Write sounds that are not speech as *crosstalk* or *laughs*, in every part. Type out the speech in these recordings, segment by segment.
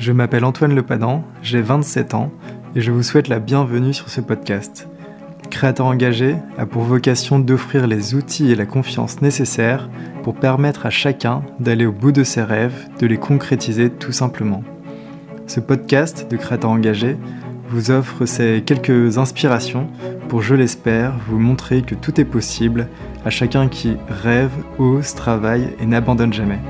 Je m'appelle Antoine Lepadan, j'ai 27 ans et je vous souhaite la bienvenue sur ce podcast. Créateur engagé a pour vocation d'offrir les outils et la confiance nécessaires pour permettre à chacun d'aller au bout de ses rêves, de les concrétiser tout simplement. Ce podcast de Créateur engagé vous offre ces quelques inspirations pour, je l'espère, vous montrer que tout est possible à chacun qui rêve, ose, travaille et n'abandonne jamais.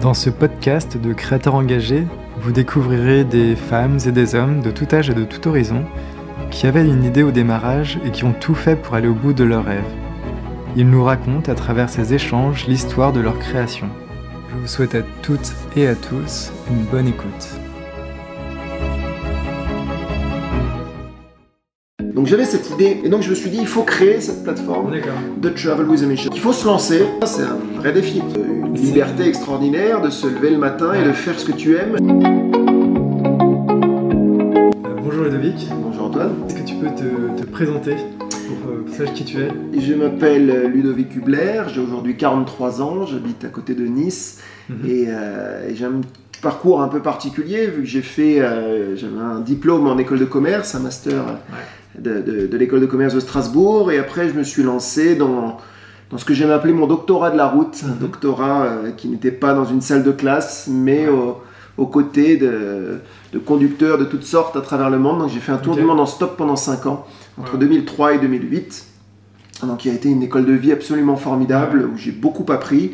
Dans ce podcast de créateurs engagés, vous découvrirez des femmes et des hommes de tout âge et de tout horizon qui avaient une idée au démarrage et qui ont tout fait pour aller au bout de leurs rêves. Ils nous racontent à travers ces échanges l'histoire de leur création. Je vous souhaite à toutes et à tous une bonne écoute. Donc j'avais cette idée et donc je me suis dit il faut créer cette plateforme de Travel with a Mission. Il faut se lancer, c'est un vrai défi. Une liberté extraordinaire de se lever le matin et de faire ce que tu aimes. Euh, bonjour Ludovic. Bonjour Antoine. Est-ce que tu peux te, présenter pour euh, savoir qui tu es? Je m'appelle Ludovic Hubler, j'ai aujourd'hui 43 ans, j'habite à côté de Nice mhm. et, euh, et j'ai un parcours un peu particulier vu que j'ai fait j'avais un diplôme en école de commerce, un master de, l'école de commerce de Strasbourg. Et après, je me suis lancé dans, dans ce que j'aime appeler mon doctorat de la route. Un mhm. doctorat euh, qui n'était pas dans une salle de classe, mais aux côtés de, de, conducteurs de toutes sortes à travers le monde. Donc j'ai fait un tour du monde en stop pendant 5 ans, entre 2003 et 2008. Donc il a été une école de vie absolument formidable où j'ai beaucoup appris.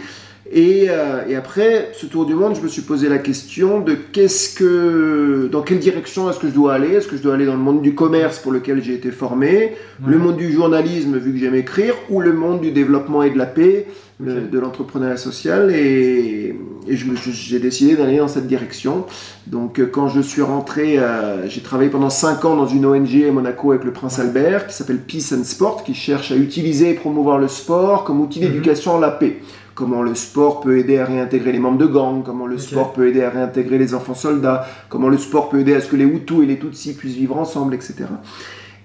Euh, et, après ce tour du monde, je me suis posé la question de qu'est-ce que, dans quelle direction est-ce que je dois aller? Est-ce que je dois aller dans le monde du commerce pour lequel j'ai été formé, le monde du journalisme vu que j'aime écrire, ou le monde du développement et de la paix, de l'entrepreneuriat social? Et, j'ai décidé d'aller dans cette direction. Donc euh, quand je suis rentré, euh, j'ai travaillé pendant 5 ans dans une ONG à Monaco avec le prince Albert qui s'appelle Peace and Sport, qui cherche à utiliser et promouvoir le sport comme outil mhm. d'éducation à la paix comment le sport peut aider à réintégrer les membres de gangs, comment le sport peut aider à réintégrer les enfants soldats, comment le sport peut aider à ce que les Hutus et les Tutsis puissent vivre ensemble, etc.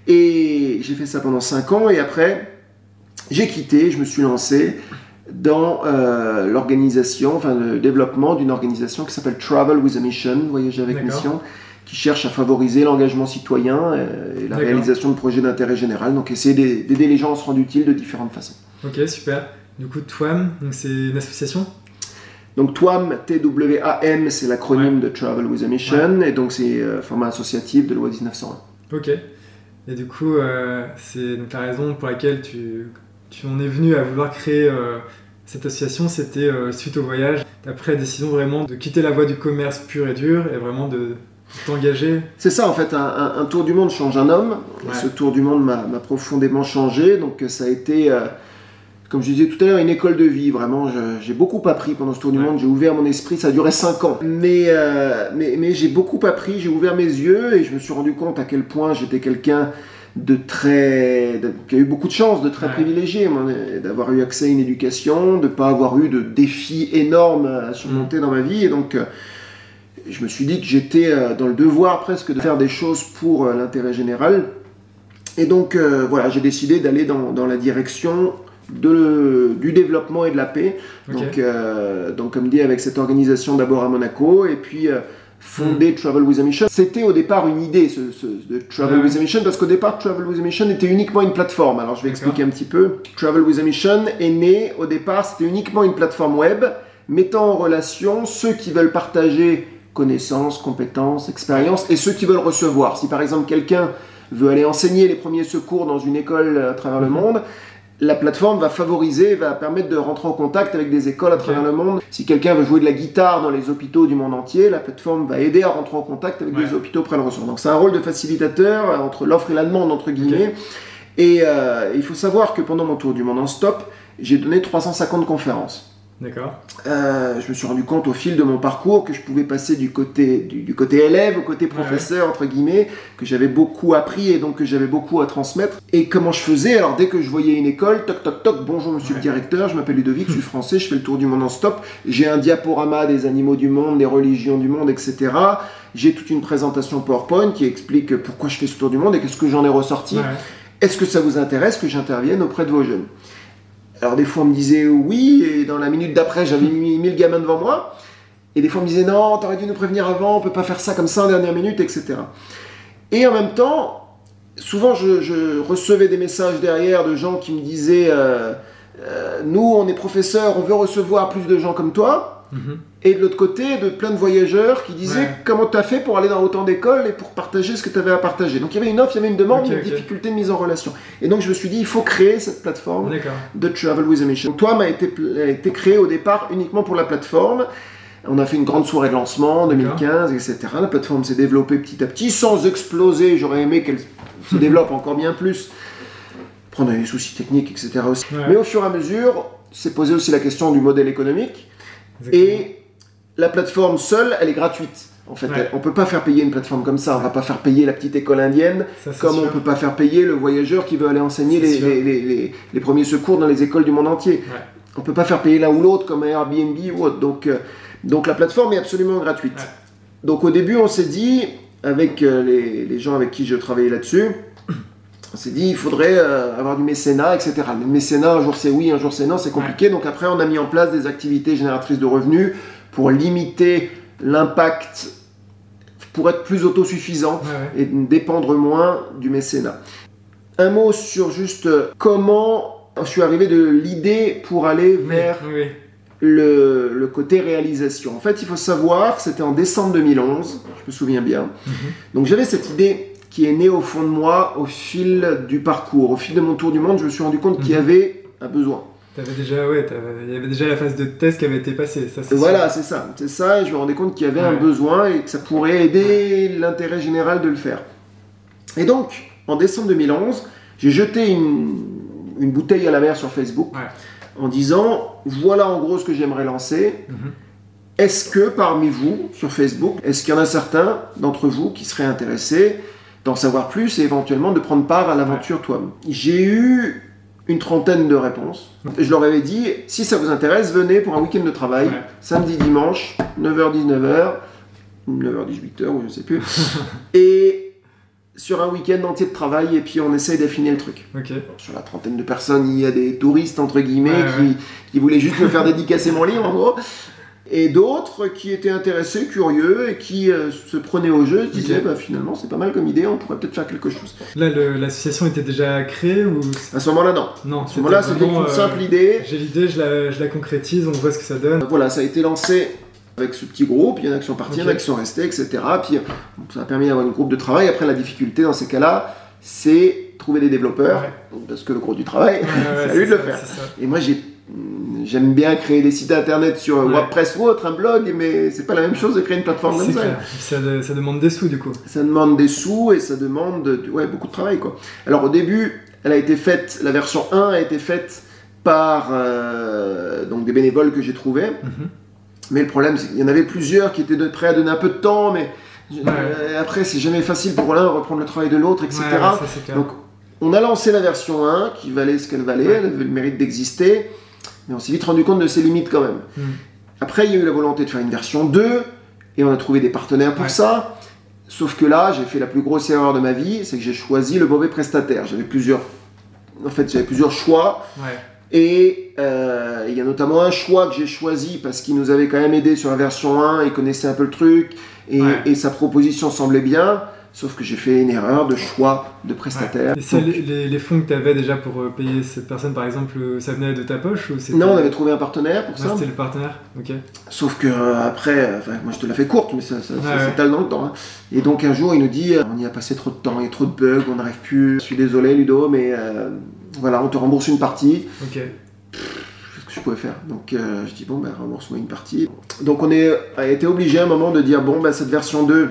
Et j'ai fait ça pendant 5 ans et après, j'ai quitté, je me suis lancé dans euh, l'organisation, enfin le développement d'une organisation qui s'appelle Travel with a Mission, Voyager avec mission, qui cherche à favoriser l'engagement citoyen euh, et la réalisation de projets d'intérêt général, donc essayer d'aider les gens à se rendre utiles de différentes façons. Ok, super. Du coup, TWAM, c'est une association donc TWAM, T-W-A-M, c'est l'acronyme de Travel with a Mission, et donc c'est euh, format associatif de loi 1901. Ok. Et du coup, euh, c'est donc la raison pour laquelle tu, tu en es venu à vouloir créer euh, cette association, c'était suite au voyage. Après la décision vraiment de quitter la voie du commerce pur et dur et vraiment de, t'engager. C'est ça en fait, un, tour du monde change un homme. ce tour du monde m'a profondément changé, donc ça a été comme je disais tout à l'heure, une école de vie, vraiment. J'ai beaucoup appris pendant ce tour du monde, j'ai ouvert mon esprit, ça a duré 5 ans. Mais, euh, mais, mais j'ai beaucoup appris, j'ai ouvert mes yeux et je me suis rendu compte à quel point j'étais quelqu'un de très. qui a eu beaucoup de chance, de très privilégié, d'avoir eu accès à une éducation, de ne pas avoir eu de défis énormes à surmonter mm. dans ma vie. Et donc, euh, je me suis dit que j'étais euh, dans le devoir presque de faire des choses pour l'intérêt général. Et donc, voilà, j'ai décidé d'aller dans, dans la direction de, du développement et de la paix. Donc, euh, donc, comme dit, avec cette organisation d'abord à Monaco, et puis euh, fonder hmm. Travel with a Mission. C'était au départ une idée, ce, de Travel with a Mission, parce qu'au départ, Travel with a Mission était uniquement une plateforme. Alors, je vais expliquer un petit peu. Travel with a Mission est né, au départ, c'était uniquement une plateforme web, mettant en relation ceux qui veulent partager connaissances, compétences, expériences, et ceux qui veulent recevoir. Si par exemple quelqu'un veut aller enseigner les premiers secours dans une école à travers le mhm. monde, la plateforme va favoriser, va permettre de rentrer en contact avec des écoles à travers le monde. Si quelqu'un veut jouer de la guitare dans les hôpitaux du monde entier, la plateforme va aider à rentrer en contact avec des hôpitaux près de ressources. Donc c'est un rôle de facilitateur euh, entre l'offre et la demande, entre guillemets. Et euh, il faut savoir que pendant mon tour du monde en stop, j'ai donné 350 conférences. D'accord. Euh, je me suis rendu compte au fil de mon parcours que je pouvais passer du côté, du, côté élève au côté professeur, entre guillemets, que j'avais beaucoup appris et donc que j'avais beaucoup à transmettre. Et comment je faisais? Alors, dès que je voyais une école, toc toc toc, bonjour monsieur le directeur, je m'appelle Ludovic, je suis *laughs* français, je fais le tour du monde en stop. J'ai un diaporama des animaux du monde, des religions du monde, etc. J'ai toute une présentation PowerPoint qui explique pourquoi je fais ce tour du monde et qu'est-ce que j'en ai ressorti. Est-ce que ça vous intéresse que j'intervienne auprès de vos jeunes? Alors des fois on me disait oui, et dans la minute d'après j'avais mis 1000 gamins devant moi. Et des fois, on me disait non, t'aurais dû nous prévenir avant, on peut pas faire ça comme ça en dernière minute, etc. Et en même temps, souvent, je, recevais des messages derrière de gens qui me disaient euh, euh, nous, on est professeurs, on veut recevoir plus de gens comme toi. Mhm. Et de l'autre côté, de plein de voyageurs qui disaient comment tu as fait pour aller dans autant d'écoles et pour partager ce que tu avais à partager. Donc il y avait une offre, il y avait une demande, une difficulté de mise en relation. Et donc je me suis dit, il faut créer cette plateforme de Travel with a Mission. Toi m'a été, a été créé au départ uniquement pour la plateforme. On a fait une grande soirée de lancement en 2015, etc. La plateforme s'est développée petit à petit, sans exploser. J'aurais aimé qu'elle se *laughs* développe encore bien plus. Prendre des soucis techniques, etc. Aussi. Mais au fur et à mesure, s'est posé aussi la question du modèle économique. Et la plateforme seule, elle est gratuite. En fait, on on peut pas faire payer une plateforme comme ça. On va pas faire payer la petite école indienne, comme on on peut pas faire payer le voyageur qui veut aller enseigner les, premiers secours dans les écoles du monde entier. On peut pas faire payer l'un ou l'autre comme Airbnb ou autre. Donc, euh, donc la plateforme est absolument gratuite. Donc au début, on s'est dit, avec euh, les, gens avec qui je travaillais là-dessus, on s'est dit, il faudrait euh, avoir du mécénat, etc. Le mécénat, un jour c'est oui, un jour c'est non, c'est compliqué. Donc après, on a mis en place des activités génératrices de revenus pour limiter l'impact, pour être plus autosuffisant et dépendre moins du mécénat. Un mot sur juste comment je suis arrivé de l'idée pour aller vers Le, côté réalisation. En fait, il faut savoir, c'était en décembre 2011, je me souviens bien. Mhm. Donc j'avais cette idée qui est née au fond de moi au fil du parcours. Au fil de mon tour du monde, je me suis rendu compte qu'il y mhm. avait un besoin déjà, ouais, il y avait déjà la phase de test qui avait été passée. Ça, voilà, c'est ça. C'est ça, et je me rendais compte qu'il y avait un besoin et que ça pourrait aider l'intérêt général de le faire. Et donc, en décembre 2011, j'ai jeté une, une, bouteille à la mer sur Facebook en disant voilà en gros ce que j'aimerais lancer. Mhm. Est-ce que parmi vous, sur Facebook, est-ce qu'il y en a certains d'entre vous qui seraient intéressés d'en savoir plus et éventuellement de prendre part à l'aventure toi? J'ai eu une trentaine de réponses. Je leur avais dit, si ça vous intéresse, venez pour un week-end de travail, samedi, dimanche, 9h-19h, 9h-18h, ou je ne sais plus. *laughs* et sur un week-end entier de travail, et puis on essaye d'affiner le truc. Sur la trentaine de personnes, il y a des touristes, entre guillemets, qui, qui, voulaient juste me faire dédicacer mon livre, en gros et d'autres qui étaient intéressés, curieux et qui euh, se prenaient au jeu, se disaient bah, finalement c'est pas mal comme idée, on pourrait peut-être faire quelque chose. Là, l'association était déjà créée ou À ce moment-là, non. Non, à ce moment-là, c'était une euh, simple idée. J'ai l'idée, je la, je la, concrétise, on voit ce que ça donne. Voilà, ça a été lancé avec ce petit groupe, il y en a qui sont partis, il y en a qui sont restés, etc. Puis ça a permis d'avoir un groupe de travail. Après, la difficulté dans ces cas-là, c'est trouver des développeurs, parce que le gros du travail, *laughs* c'est à lui de le faire. Et moi, j'ai j'aime bien créer des sites internet sur WordPress ou autre, un blog, mais c'est pas la même chose de créer une plateforme comme ça. Ça, ça, demande des sous du coup. Ça demande des sous et ça demande ouais, beaucoup de travail quoi. Alors au début, elle a été faite, la version 1 a été faite par euh, donc des bénévoles que j'ai trouvés. Mhm. Mais le problème, c'est qu'il y en avait plusieurs qui étaient prêts à donner un peu de temps, mais euh, après, c'est jamais facile pour l'un de reprendre le travail de l'autre, etc. donc, on a lancé la version 1 qui valait ce qu'elle valait, elle avait le mérite d'exister. Mais on s'est vite rendu compte de ses limites quand même. Hmm. Après, il y a eu la volonté de faire une version 2, et on a trouvé des partenaires pour ça. Sauf que là, j'ai fait la plus grosse erreur de ma vie, c'est que j'ai choisi le mauvais prestataire. J'avais plusieurs, en fait, j'avais plusieurs choix. Et euh, il y a notamment un choix que j'ai choisi parce qu'il nous avait quand même aidé sur la version 1, il connaissait un peu le truc, et, et sa proposition semblait bien. Sauf que j'ai fait une erreur de choix de prestataire. Et les, fonds que tu avais déjà pour euh, payer cette personne, par exemple, euh, ça venait de ta poche ou Non, on avait trouvé un partenaire pour ça. C'était le partenaire, ok. Sauf que euh, après, moi je te la fais courte, mais ça, ça, s'étale dans le temps. Hein. Et donc un jour, il nous dit on y a passé trop de temps, il y a trop de bugs, on n'arrive plus. Je suis désolé, Ludo, mais voilà, on te rembourse une partie. Ok. Qu'est-ce que je pouvais faire? Donc je dis bon, ben rembourse-moi une partie. Donc on est, a été obligé à un moment de dire bon, ben cette version 2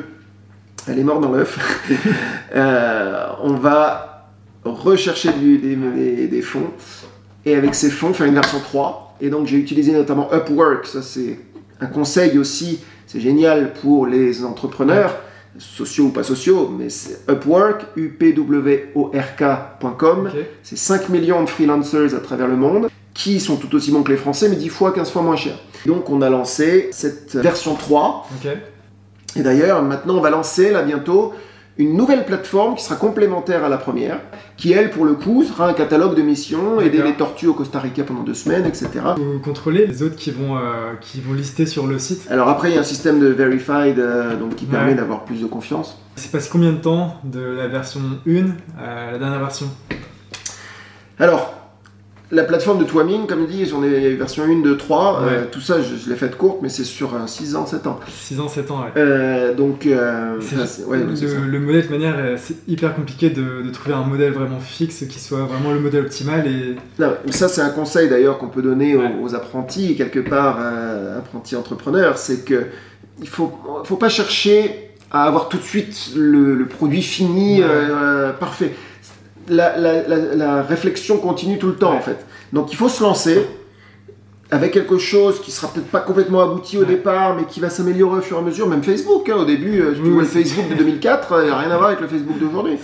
elle est morte dans l'œuf. *laughs* Euh, on va rechercher des, fonds et avec ces fonds faire une version 3. Et donc j'ai utilisé notamment Upwork, ça c'est un conseil aussi, c'est génial pour les entrepreneurs, sociaux ou pas sociaux, mais c'est Upwork, upwork.com. C'est 5 millions de freelancers à travers le monde qui sont tout aussi bons que les Français, mais 10 fois, 15 fois moins chers. Donc on a lancé cette version 3. Et d'ailleurs, maintenant, on va lancer là bientôt une nouvelle plateforme qui sera complémentaire à la première, qui elle, pour le coup, sera un catalogue de missions, aider les tortues au Costa Rica pendant deux semaines, etc. Vous contrôlez les autres qui vont, euh, qui vont lister sur le site? Alors après, il y a un système de verified euh, donc, qui permet d'avoir plus de confiance. C'est passé combien de temps de la version 1 à la dernière version? Alors, la plateforme de Twaming, comme dit, sur les versions 1, 2, 3, euh, Ouais. tout ça, je, je l'ai faite courte, mais c'est sur 6 ans, 7 ans. 6 ans, 7 ans, ouais. Euh, donc, euh, C'est- ouais, le, c'est ça. le modèle, de manière, euh, c'est hyper compliqué de, de trouver un modèle vraiment fixe qui soit vraiment le modèle optimal et Non, ça, c'est un conseil d'ailleurs qu'on peut donner aux, Ouais. aux apprentis, quelque part, euh, apprentis entrepreneurs, c'est que il faut, faut pas chercher à avoir tout de suite le, le produit fini, euh, parfait. La, la- la- la réflexion continue tout le temps, Ouais. en fait. Donc, il faut se lancer avec quelque chose qui sera peut-être pas complètement abouti au Ouais. départ, mais qui va s'améliorer au fur et à mesure. Même Facebook, hein, au début, euh, tu Oui, vois le Facebook de 2004, il n'y a rien à voir avec le Facebook d'aujourd'hui.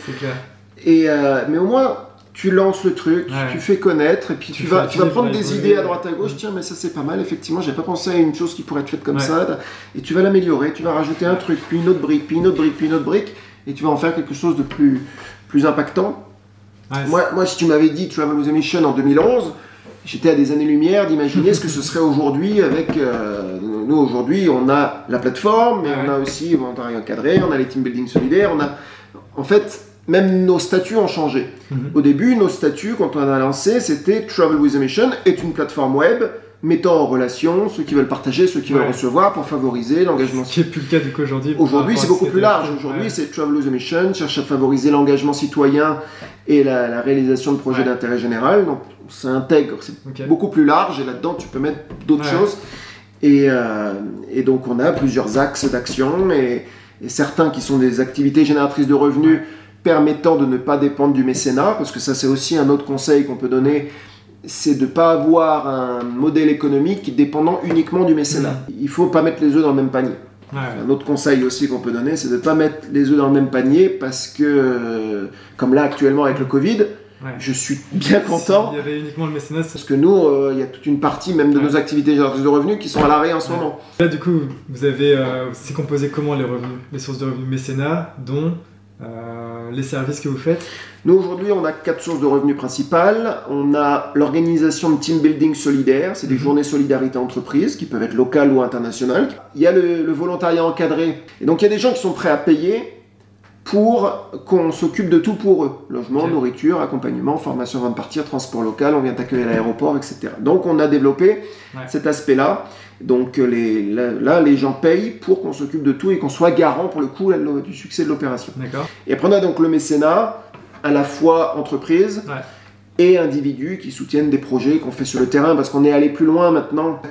Et, euh, mais au moins, tu lances le truc, Ouais. tu fais connaître, et puis tu, Tu vas, tu prendre des évoluer. idées à droite à gauche. Tiens, mais ça c'est pas mal, effectivement, j'ai pas pensé à une chose qui pourrait être faite comme Ouais. ça. Et tu vas l'améliorer, tu vas rajouter un truc, puis une autre brique, puis une autre brique, puis une autre brique, et tu vas en faire quelque chose de plus, plus impactant. Ouais, Moi, moi, si tu m'avais dit Travel with a Mission en 2011, j'étais à des années-lumière d'imaginer ce que ce serait aujourd'hui avec. euh, nous, aujourd'hui, on a la plateforme, mais Ouais. on a aussi volontariat encadré, on a les team building solidaires, on a. En fait, même nos statuts ont changé. Mhm. Au début, nos statuts, quand on a lancé, c'était Travel with a Mission est une plateforme web mettant en relation ceux qui veulent partager, ceux qui veulent recevoir pour favoriser l'engagement Ce qui est plus le cas du coup aujourd'hui. Aujourd'hui, c'est beaucoup plus large. Aujourd'hui, Ouais. c'est Travel with a Mission, cherche à favoriser l'engagement citoyen et la, la réalisation de projets Ouais. d'intérêt général. Donc, ça intègre, c'est beaucoup plus large et là-dedans, tu peux mettre d'autres choses. Et, euh, et donc, on a plusieurs axes d'action et, et certains qui sont des activités génératrices de revenus permettant de ne pas dépendre du mécénat, parce que ça, c'est aussi un autre conseil qu'on peut donner. C'est de ne pas avoir un modèle économique dépendant uniquement du mécénat. Il faut pas mettre les œufs dans le même panier. Ouais. Un autre conseil aussi qu'on peut donner, c'est de ne pas mettre les œufs dans le même panier parce que, euh, comme là actuellement avec le Covid, Ouais. je suis bien content S'il y avait uniquement le mécénat, parce que nous, euh, il y a toute une partie même de Ouais. nos activités de revenus qui sont à l'arrêt en ce moment. Là, du coup, vous avez. euh, c'est composé comment les revenus Les sources de revenus mécénat, dont euh, les services que vous faites Nous, aujourd'hui, on a quatre sources de revenus principales. On a l'organisation de team building solidaire, c'est des Mhm. journées solidarité entreprise qui peuvent être locales ou internationales. Il y a le, le volontariat encadré. Et donc, il y a des gens qui sont prêts à payer pour qu'on s'occupe de tout pour eux. Logement, nourriture, accompagnement, formation avant de partir, transport local, on vient t'accueillir à l'aéroport, etc. Donc, on a développé Ouais. cet aspect-là. Donc, euh, les, là, là, les gens payent pour qu'on s'occupe de tout et qu'on soit garant, pour le coup, du succès de l'opération. Et après, on a donc le mécénat, à la fois entreprise Ouais. et individus qui soutiennent des projets qu'on fait sur le terrain, parce qu'on est allé plus loin maintenant.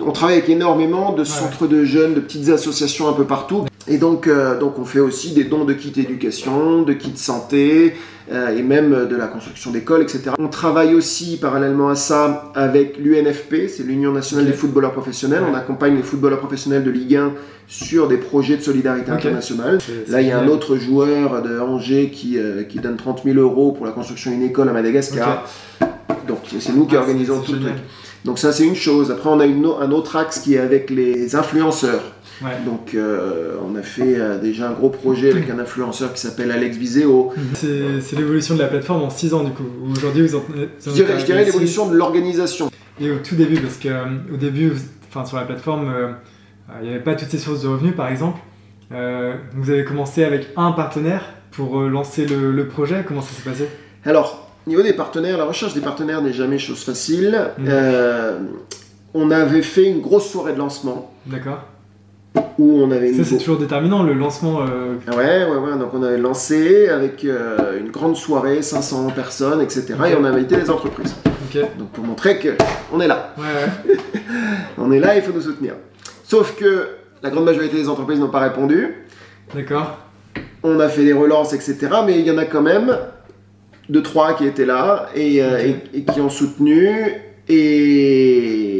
On travaille avec énormément de centres de jeunes, de petites associations un peu partout. Et donc, euh, donc on fait aussi des dons de kits éducation, de kits santé, euh, et même euh, de la construction d'écoles, etc. On travaille aussi parallèlement à ça avec l'UNFP, c'est l'Union nationale des footballeurs professionnels. Ouais. On accompagne les footballeurs professionnels de Ligue 1 sur des projets de solidarité internationale. Là, il y a un autre joueur de Angers qui, euh, qui donne 30 000 euros pour la construction d'une école à Madagascar. Donc, c'est nous qui Ah, organisons tout c'est le truc. génial. Donc, ça, c'est une chose. Après, on a une, un autre axe qui est avec les influenceurs. Ouais. Donc, euh, on a fait euh, déjà un gros projet avec un influenceur qui s'appelle Alex Viseo. C'est l'évolution de la plateforme en 6 ans du coup. Aujourd'hui, vous en, vous en Je dirais, l'évolution de l'organisation. Et au tout début, parce que euh, au début, enfin sur la plateforme, euh, il n'y avait pas toutes ces sources de revenus, par exemple. Vous avez commencé avec un partenaire pour lancer le, le projet. Comment ça s'est passé? Alors, au niveau des partenaires, la recherche des partenaires n'est jamais chose facile. Euh, on avait fait une grosse soirée de lancement D'accord. Où on avait une Ça, c'est toujours déterminant, le lancement. euh, Ouais, ouais, ouais. Donc on avait lancé avec euh, une grande soirée, 500 personnes, etc. Et on a invité les entreprises. Donc pour montrer que on est là. Ouais, ouais. *laughs* On est là, il faut nous soutenir. Sauf que la grande majorité des entreprises n'ont pas répondu. D'accord. On a fait des relances, etc. Mais il y en a quand même deux, trois qui étaient là et, euh, et- et qui ont soutenu. Et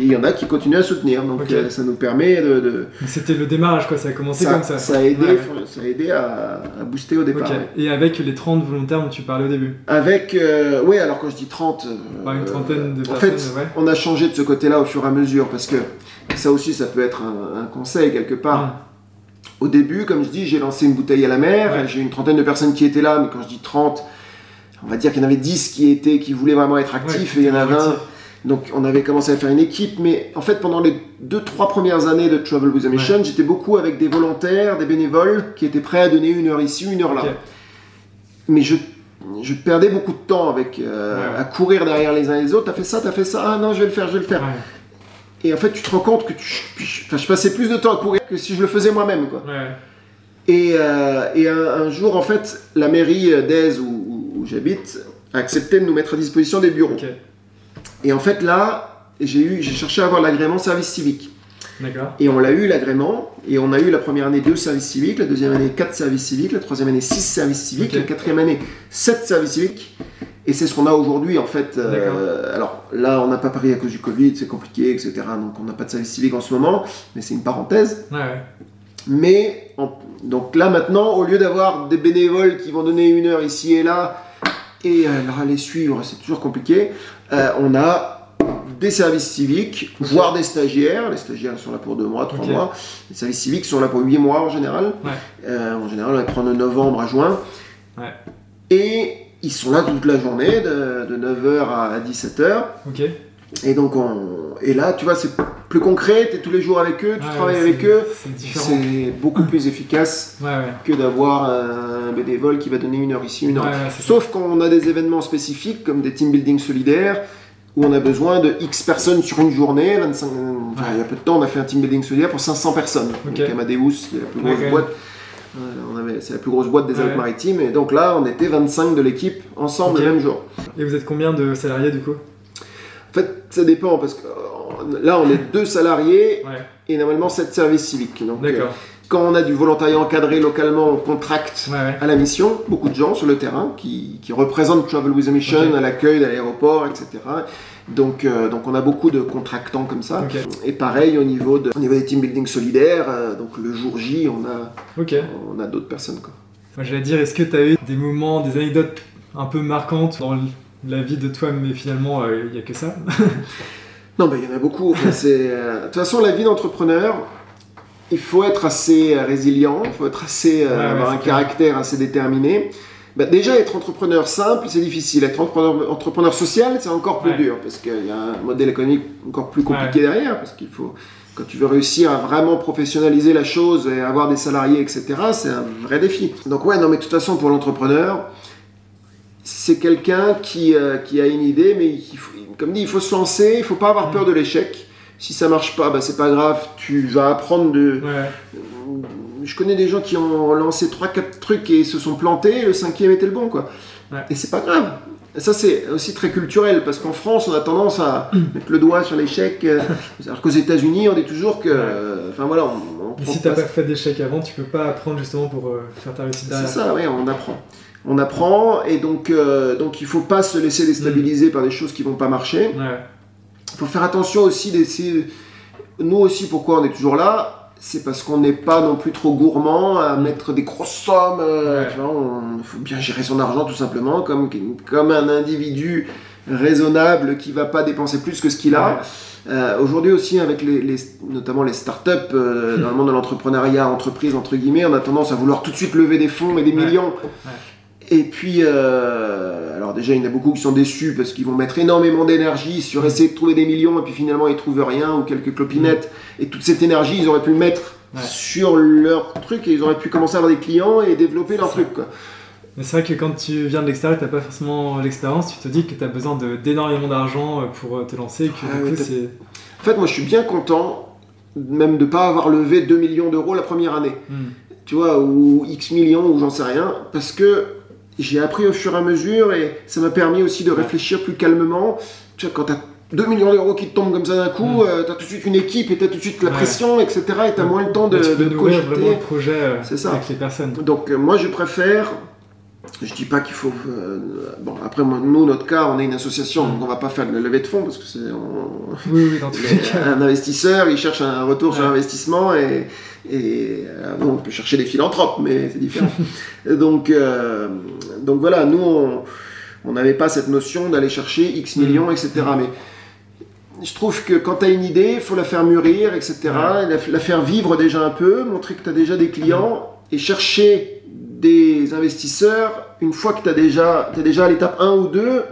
il y en a qui continuent à soutenir. Donc euh, ça nous permet de... C'était le démarrage, quoi. Ça a commencé ça, comme ça. ça a aidé, Ouais. ça a aidé à, à booster au départ. Ouais. Et avec les 30 volontaires dont tu parlais au début? Avec, euh, oui, alors quand je dis 30, euh, Par une trentaine de en personnes, fait, ouais. on a changé de ce côté-là au fur et à mesure parce que ça aussi, ça peut être un, un conseil quelque part. au début, comme je dis, j'ai lancé une bouteille à la mer. J'ai une trentaine de personnes qui étaient là, mais quand je dis 30, on va dire qu'il y en avait 10 qui, étaient, qui voulaient vraiment être actifs et il y en a 20. Donc on avait commencé à faire une équipe, mais en fait pendant les 2-3 premières années de Travel with a Mission, j'étais beaucoup avec des volontaires, des bénévoles qui étaient prêts à donner une heure ici, une heure là. Mais je, je, perdais beaucoup de temps avec, euh, à courir derrière les uns et les autres. T'as fait ça, t'as fait ça, ah non je vais le faire, je vais le faire. Et en fait tu te rends compte que je passais plus de temps à courir que si je le faisais moi-même. Quoi. Et, euh, et un, jour en fait la mairie d'Aise où, j'habite a accepté de nous mettre à disposition des bureaux. Et en fait, là, j'ai eu, j'ai cherché à avoir l'agrément service civique. D'accord. Et on l'a eu, l'agrément. Et on a eu la première année deux services civiques, la deuxième année quatre services civiques, la troisième année six services civiques, la quatrième année sept services civiques. Et c'est ce qu'on a aujourd'hui, en fait. Euh, alors là, on n'a pas pris à cause du Covid, c'est compliqué, etc. Donc on n'a pas de service civique en ce moment, mais c'est une parenthèse. Ouais, Mais donc là, maintenant, au lieu d'avoir des bénévoles qui vont donner une heure ici et là, et euh, les suivre, c'est toujours compliqué. Euh, on a des services civiques, voire des stagiaires. Les stagiaires sont là pour deux mois, trois mois. Les services civiques sont là pour huit mois en général. Euh, en général, on les prend de novembre à juin. Et ils sont là toute la journée, de, 9h à 17h. Et donc, on... et là, tu vois, c'est plus concret, tu es tous les jours avec eux, tu travailles avec eux. C'est beaucoup plus efficace que d'avoir un bénévole qui va donner une heure ici, une heure. Sauf quand on a des événements spécifiques, comme des team building solidaires, où on a besoin de X personnes sur une journée. 25, il y a peu de temps, on a fait un team building solidaire pour 500 personnes. Donc Amadeus, qui est la plus grosse boîte. C'est la plus grosse boîte des Alpes-Maritimes. Et donc là, on était 25 de l'équipe ensemble le même jour. Et vous êtes combien de salariés du coup? En fait, ça dépend parce que euh, là, on est deux salariés et normalement sept services civiques. Donc, euh, quand on a du volontariat encadré localement, on contracte à la mission beaucoup de gens sur le terrain qui, représentent Travel with a Mission à l'accueil, à l'aéroport, etc. Donc, euh, donc on a beaucoup de contractants comme ça. Et pareil au niveau, de, au niveau des team building solidaires, donc le jour J, on a, on a d'autres personnes. Quoi. Moi, j'allais dire, est-ce que tu as eu des moments, des anecdotes un peu marquantes dans la vie de toi, mais finalement, euh, il n'y a que ça. *laughs* non, mais il y en a beaucoup. Euh, de toute façon, la vie d'entrepreneur, il faut être assez euh, résilient, il faut être assez, avoir un caractère assez déterminé. Bah, déjà, être entrepreneur simple, c'est difficile. Être entrepreneur, entrepreneur social, c'est encore plus dur parce qu'il y a un modèle économique encore plus compliqué derrière. Parce qu'il faut, quand tu veux réussir à vraiment professionnaliser la chose et avoir des salariés, etc., c'est un vrai défi. Donc, ouais, non, mais de toute façon, pour l'entrepreneur, c'est quelqu'un qui, euh, qui, a une idée, mais il comme dit, il faut se lancer, il faut pas avoir peur de l'échec. Si ça marche pas, bah, c'est pas grave, tu vas apprendre de. Je connais des gens qui ont lancé 3-4 trucs et se sont plantés, le cinquième était le bon, quoi. Et c'est pas grave. ça, c'est aussi très culturel, parce qu'en France, on a tendance à *clears throat* mettre le doigt sur l'échec, euh, alors qu'aux États-Unis, on dit toujours que. Enfin voilà, on, si t'as pas fait d'échec avant, tu peux pas apprendre justement pour euh, faire ta réussite derrière. C'est ça, oui, on apprend on apprend et donc, euh, donc il faut pas se laisser déstabiliser mm. par des choses qui vont pas marcher. Il faut faire attention aussi d'essayer. Nous aussi, pourquoi on est toujours là C'est parce qu'on n'est pas non plus trop gourmand à mm. mettre des grosses sommes. Euh, il faut bien gérer son argent tout simplement, comme, comme un individu raisonnable qui va pas dépenser plus que ce qu'il a. Euh, aujourd'hui aussi, avec les, notamment les startups, euh, *laughs* dans le monde de l'entrepreneuriat, entreprise, entre guillemets, on a tendance à vouloir tout de suite lever des fonds, mais des millions. Et puis, euh, alors déjà, il y en a beaucoup qui sont déçus parce qu'ils vont mettre énormément d'énergie sur essayer de trouver des millions et puis finalement ils trouvent rien ou quelques clopinettes. Et toute cette énergie, ils auraient pu le mettre sur leur truc et ils auraient pu commencer à avoir des clients et développer leur truc. Quoi. Mais c'est vrai que quand tu viens de l'extérieur, tu n'as pas forcément l'expérience, tu te dis que tu as besoin d'énormément d'argent euh, pour euh, te lancer. Que, ah c'est... En fait, moi je suis bien content même de ne pas avoir levé 2 millions d'euros la première année. Hmm. Tu vois, ou X millions, ou j'en sais rien, parce que j'ai appris au fur et à mesure et ça m'a permis aussi de réfléchir plus calmement. Tu vois, quand tu as 2 millions d'euros qui te tombent comme ça d'un coup, mm. euh, tu as tout de suite une équipe et tu as tout de suite la pression, etc. Et tu as moins le temps de, tu peux de vraiment le projet euh, avec les personnes. Donc euh, moi je préfère je dis pas qu'il faut. bon, après, nous, notre cas, on est une association, donc on va pas faire de levée de fonds parce que c'est. Oui, oui, dans tous les *laughs* cas. Un investisseur, il cherche un retour sur investissement et, et on peut chercher des philanthropes, mais c'est différent. *laughs* donc, donc voilà, nous, on n'avait pas cette notion d'aller chercher X millions, etc. Mais je trouve que quand tu as une idée, il faut la faire mûrir, etc. La, la, faire vivre déjà un peu, montrer que tu as déjà des clients et chercher des investisseurs une fois que tu as déjà, es déjà à l'étape 1 ou 2 mm.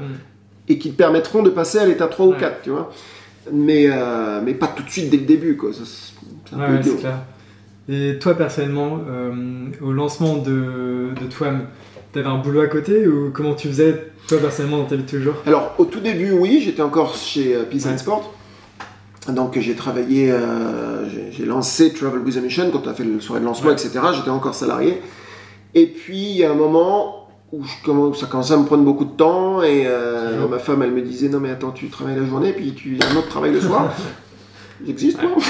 et qui te permettront de passer à l'étape 3 ou 4, tu vois. Mais, euh, mais pas tout de suite dès le début, quoi. C'est clair. Et toi, personnellement, euh, au lancement de, de Twam, tu avais un boulot à côté ou comment tu faisais, toi, personnellement, dans ta vie de toujours Alors, au tout début, oui, j'étais encore chez euh, Peace and Sport. Donc, j'ai travaillé, j'ai lancé Travel with a Mission quand tu as fait le soirée de lancement, etc. J'étais encore salarié. Et puis, il y a un moment où ça commençait à me prendre beaucoup de temps et euh, ma femme, elle me disait Non, mais attends, tu travailles la journée, puis tu as un autre travail le soir. *laughs* J'existe, non *laughs*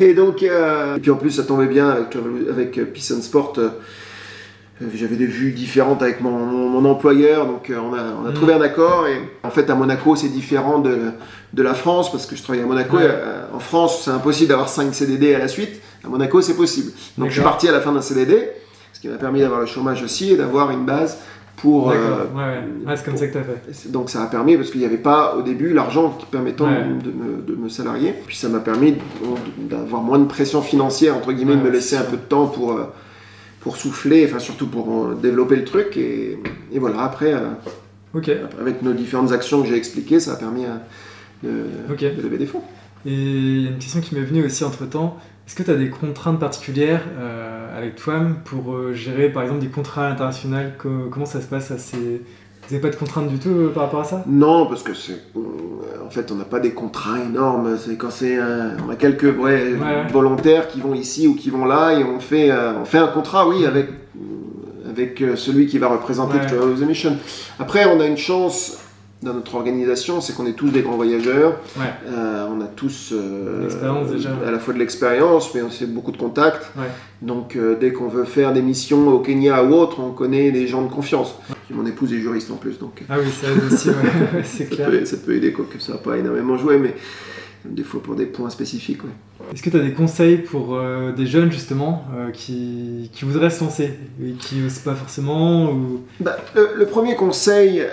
Et donc, euh, et puis en plus, ça tombait bien avec, avec Peace and Sport. Euh, j'avais des vues différentes avec mon, mon, employeur, donc on a, on a, trouvé un accord. Et en fait, à Monaco, c'est différent de, de, la France parce que je travaille à Monaco. en France, c'est impossible d'avoir 5 CDD à la suite. À Monaco, c'est possible. Donc je suis parti à la fin d'un CDD, ce qui m'a permis d'avoir le chômage aussi et d'avoir une base pour. Euh, ouais, ouais. c'est comme ça que tu as fait. Donc ça a permis, parce qu'il n'y avait pas au début l'argent qui permettant de, me, de, me, salarier. Puis ça m'a permis d'avoir moins de pression financière, entre guillemets, de me laisser un peu de temps pour, euh, pour souffler, enfin surtout pour euh, développer le truc. Et, et voilà, après, avec nos différentes actions que j'ai expliquées, ça a permis de, de lever des fonds. Et il y a une question qui m'est venue aussi entre temps. Est-ce que tu as des contraintes particulières euh, avec toi pour euh, gérer par exemple des contrats internationaux? Comment ça se passe Vous n'avez pas de contraintes du tout euh, par rapport à ça? Non, parce que c'est. En fait, on n'a pas des contrats énormes. C'est quand c'est. on a quelques volontaires qui vont ici ou qui vont là et on fait, on fait un contrat, oui, avec, avec celui qui va représenter ouais. Mission. Après, on a une chance dans notre organisation, c'est qu'on est tous des grands voyageurs. Euh, on a tous euh, à la fois de l'expérience, mais aussi beaucoup de contacts. Donc euh, dès qu'on veut faire des missions au Kenya ou autre, on connaît des gens de confiance. Mon épouse est juriste en plus, donc. Ah oui, ça aussi, *laughs* c'est clair. Peut, ça peut aider, quoi, que ça n'a pas énormément joué, mais des fois pour des points spécifiques. Est-ce que tu as des conseils pour des jeunes justement qui, qui, voudraient se lancer et qui n'osent pas forcément ou... Bah, le, premier conseil,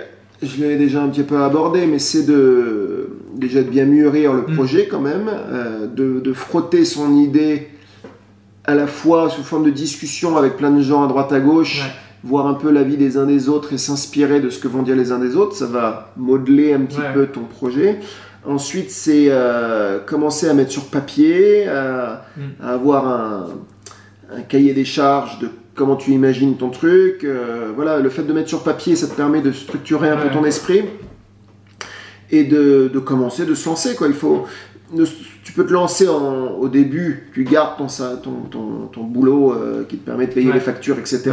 je l'ai déjà un petit peu abordé, mais c'est de déjà de bien mûrir le mm. projet quand même, euh, de, frotter son idée à la fois sous forme de discussion avec plein de gens à droite à gauche, voir un peu la vie des uns des autres et s'inspirer de ce que vont dire les uns des autres. Ça va modeler un petit peu ton projet. Ensuite, c'est euh, commencer à mettre sur papier, euh, mm. à avoir un, un cahier des charges de comment tu imagines ton truc. Euh, voilà, le fait de mettre sur papier, ça te permet de structurer un peu ton esprit et de, commencer, de se lancer. Quoi. Il faut, tu peux te lancer au début, tu gardes ton, ton, ton, boulot euh, qui te permet de payer les factures, etc.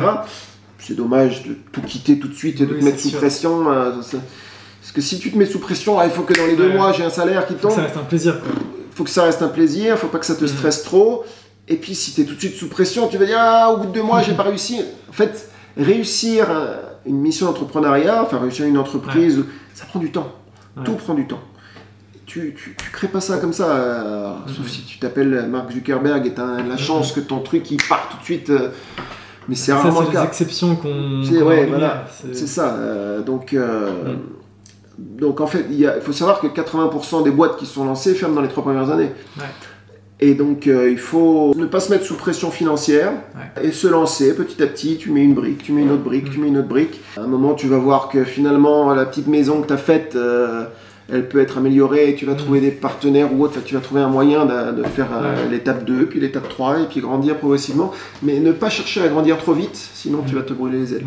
C'est dommage de tout quitter tout de suite et de te mettre sous pression. Euh, parce que si tu te mets sous pression, il faut que dans les deux mois j'ai un salaire qui tombe. Faut que ça reste un plaisir. Il faut que ça reste un plaisir, faut pas que ça te stresse trop. Et puis si tu es tout de suite sous pression, tu vas dire ah, au bout de deux mois, j'ai pas réussi. En fait, réussir euh, une mission d'entrepreneuriat, enfin réussir une entreprise, ça prend du temps. Tout prend du temps. Tu, tu, crées pas ça comme ça, euh, sauf si tu t'appelles Mark Zuckerberg et tu as la chance que ton truc il part tout de suite. Euh, mais c'est rarement le cas. C'est exceptions qu'on. C'est ouais, voilà, c'est ça. donc. Donc en fait, il faut savoir que 80% des boîtes qui sont lancées ferment dans les trois premières années. Ouais. Et donc, euh, il faut ne pas se mettre sous pression financière et se lancer petit à petit. Tu mets une brique, tu mets une autre brique, tu mets une autre brique. À un moment, tu vas voir que finalement, la petite maison que tu as faite, euh, elle peut être améliorée et tu vas mm. trouver des partenaires ou autre. tu vas trouver un moyen de, faire euh, l'étape 2, puis l'étape 3 et puis grandir progressivement. Mais ne pas chercher à grandir trop vite, sinon tu mm. vas te brûler les ailes.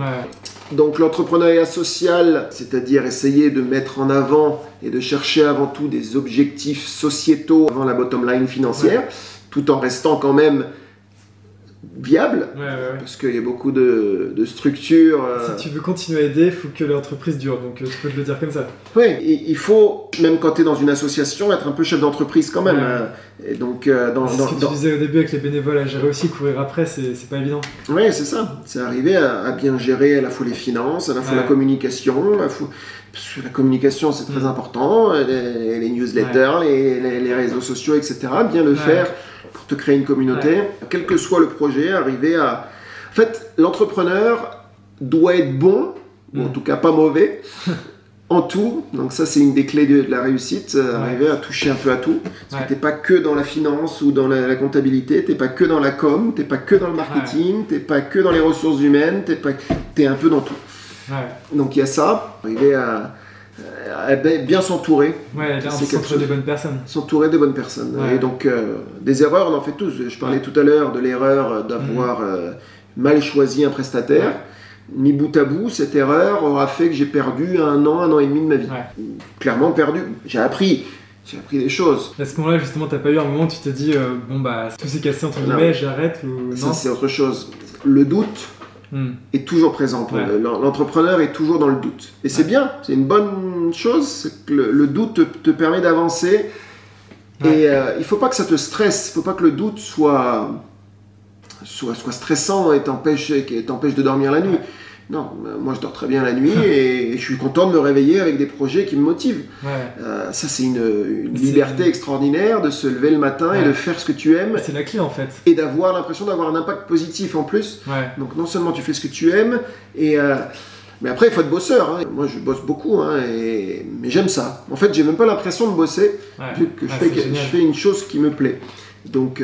Donc l'entrepreneuriat social, c'est-à-dire essayer de mettre en avant et de chercher avant tout des objectifs sociétaux avant la bottom line financière, tout en restant quand même viable, parce qu'il y a beaucoup de, structures. Euh, si tu veux continuer à aider, il faut que l'entreprise dure, donc euh, tu peux te le dire comme ça. Oui, il faut, même quand tu es dans une association, être un peu chef d'entreprise quand même. Hein. Et donc, euh, dans, ce que tu disais au début avec les bénévoles à gérer aussi, courir après, c'est pas évident. Oui, c'est ça. C'est arriver à, bien gérer à la fois les finances, à la fois la communication, la parce que la communication c'est très mm. important, les, newsletters, les, les, réseaux sociaux, etc. Bien le faire pour te créer une communauté, quel que soit le projet, arriver à... En fait, l'entrepreneur doit être bon, ou en mm. tout cas pas mauvais, *laughs* en tout. Donc ça, c'est une des clés de, la réussite, euh, arriver à toucher un peu à tout. Parce que t'es pas que dans la finance ou dans la, comptabilité, t'es pas que dans la com, t'es pas que dans le marketing, t'es pas que dans les ressources humaines, t'es pas, es un peu dans tout. Donc il y a ça, arriver à, bien s'entourer. Ouais, s'entourer des bonnes personnes. S'entourer des bonnes personnes. Et donc euh, des erreurs, on en fait tous. Je parlais tout à l'heure de l'erreur d'avoir mhm. euh, mal choisi un prestataire mis bout à bout, cette erreur aura fait que j'ai perdu un an, un an et demi de ma vie. Clairement perdu. J'ai appris. J'ai appris des choses. À ce moment-là, justement, t'as pas eu un moment où tu t'es dit, euh, bon bah, tout s'est cassé entre guillemets, j'arrête ou Ça, c'est autre chose. Le doute hmm. est toujours présent. L'entrepreneur est toujours dans le doute. Et c'est bien, c'est une bonne chose. Que le, doute te, permet d'avancer. Et euh, il faut pas que ça te stresse. Il faut pas que le doute soit soit, soit stressant et t'empêche de dormir la nuit. Non, euh, moi je dors très bien la nuit *laughs* et je suis content de me réveiller avec des projets qui me motivent. Euh, ça, c'est une, liberté extraordinaire de se lever le matin et de faire ce que tu aimes. C'est la clé en fait. Et d'avoir l'impression d'avoir un impact positif en plus. Donc, non seulement tu fais ce que tu aimes, et, euh, mais après, il faut être bosseur. Hein. Moi, je bosse beaucoup, hein, et... mais j'aime ça. En fait, j'ai même pas l'impression de bosser, vu que, je, fais, je, fais, une chose qui me plaît. Donc,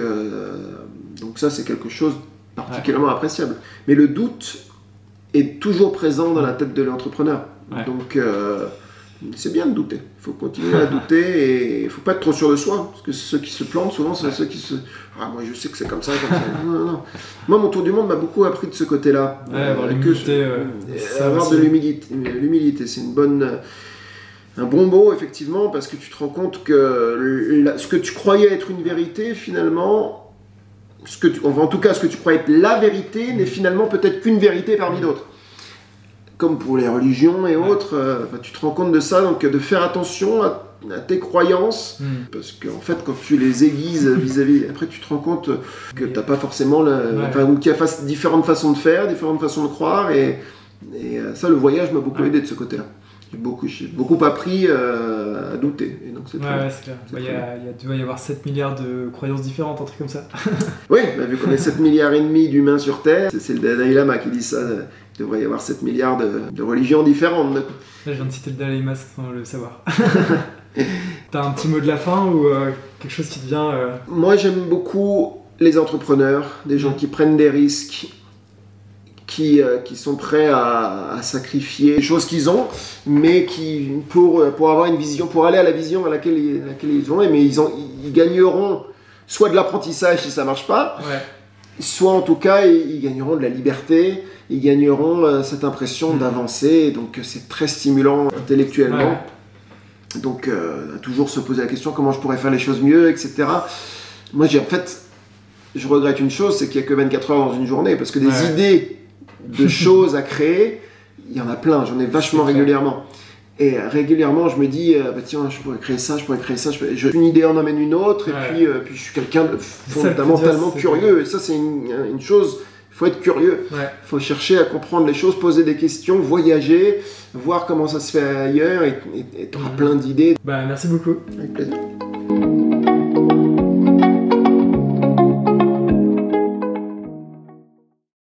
donc ça, c'est quelque chose particulièrement appréciable. Mais le doute est toujours présent dans la tête de l'entrepreneur. Donc euh, c'est bien de douter. Il faut continuer à douter et il ne faut pas être trop sûr de soi. Parce que ceux qui se plantent, souvent, c'est ceux qui se... Ah, moi, je sais que c'est comme ça, comme ça. non, non. Moi, mon tour du monde m'a beaucoup appris de ce côté-là. avoir l'humilité. Euh, avoir de l'humilité. L'humilité, c'est une bonne un bon mot, effectivement, parce que tu te rends compte que ce que tu croyais être une vérité, finalement, ce que en tout cas ce que tu crois être la vérité n'est finalement peut-être qu'une vérité parmi d'autres. Comme pour les religions et autres, euh, tu te rends compte de ça, donc de faire attention à, tes croyances, hmm. parce qu'en fait quand tu les aiguises *laughs* vis-à-vis, après tu te rends compte que tu n'as pas forcément, ou qu'il y a différentes façons de faire, différentes façons de croire, et, et euh, ça le voyage m'a beaucoup aidé de ce côté-là beaucoup, beaucoup appris euh, à douter. Et donc ouais, c'est clair. Bah, il, y a, il, doit y avoir 7 milliards de croyances différentes, un truc comme ça. *laughs* oui, bah, vu qu'on est 7 milliards et demi d'humains sur Terre, c'est le Dalai Lama qui dit ça, il devrait y avoir 7 milliards de, religions différentes. Là, je viens de citer le Dalai Lama sans le savoir. *laughs* *laughs* T'as un petit mot de la fin ou euh, quelque chose qui te vient euh Moi j'aime beaucoup les entrepreneurs, des gens mm. qui prennent des risques qui, euh, qui sont prêts à, sacrifier les choses qu'ils ont, mais qui, pour, pour avoir une vision, pour aller à la vision à laquelle, ils, laquelle ils ont, mais ils, ont, ils gagneront soit de l'apprentissage si ça marche pas, soit en tout cas ils, gagneront de la liberté, ils gagneront euh, cette impression mm. d'avancer, donc c'est très stimulant intellectuellement. Donc euh, toujours se poser la question comment je pourrais faire les choses mieux, etc. Moi j'ai en fait, je regrette une chose, c'est qu'il n'y a que 24 heures dans une journée, parce que des idées de *laughs* choses à créer, il y en a plein, j'en ai vachement régulièrement. Et régulièrement, je me dis, euh, bah, tiens, je pourrais créer ça, je pourrais créer ça. Je Une idée en amène une autre, et puis, euh, puis je suis quelqu'un de fondamentalement curieux. Et ça, c'est une, une, chose, il faut être curieux. Il faut chercher à comprendre les choses, poser des questions, voyager, voir comment ça se fait ailleurs, et tu auras mhm. plein d'idées. Bah, merci beaucoup. Avec plaisir.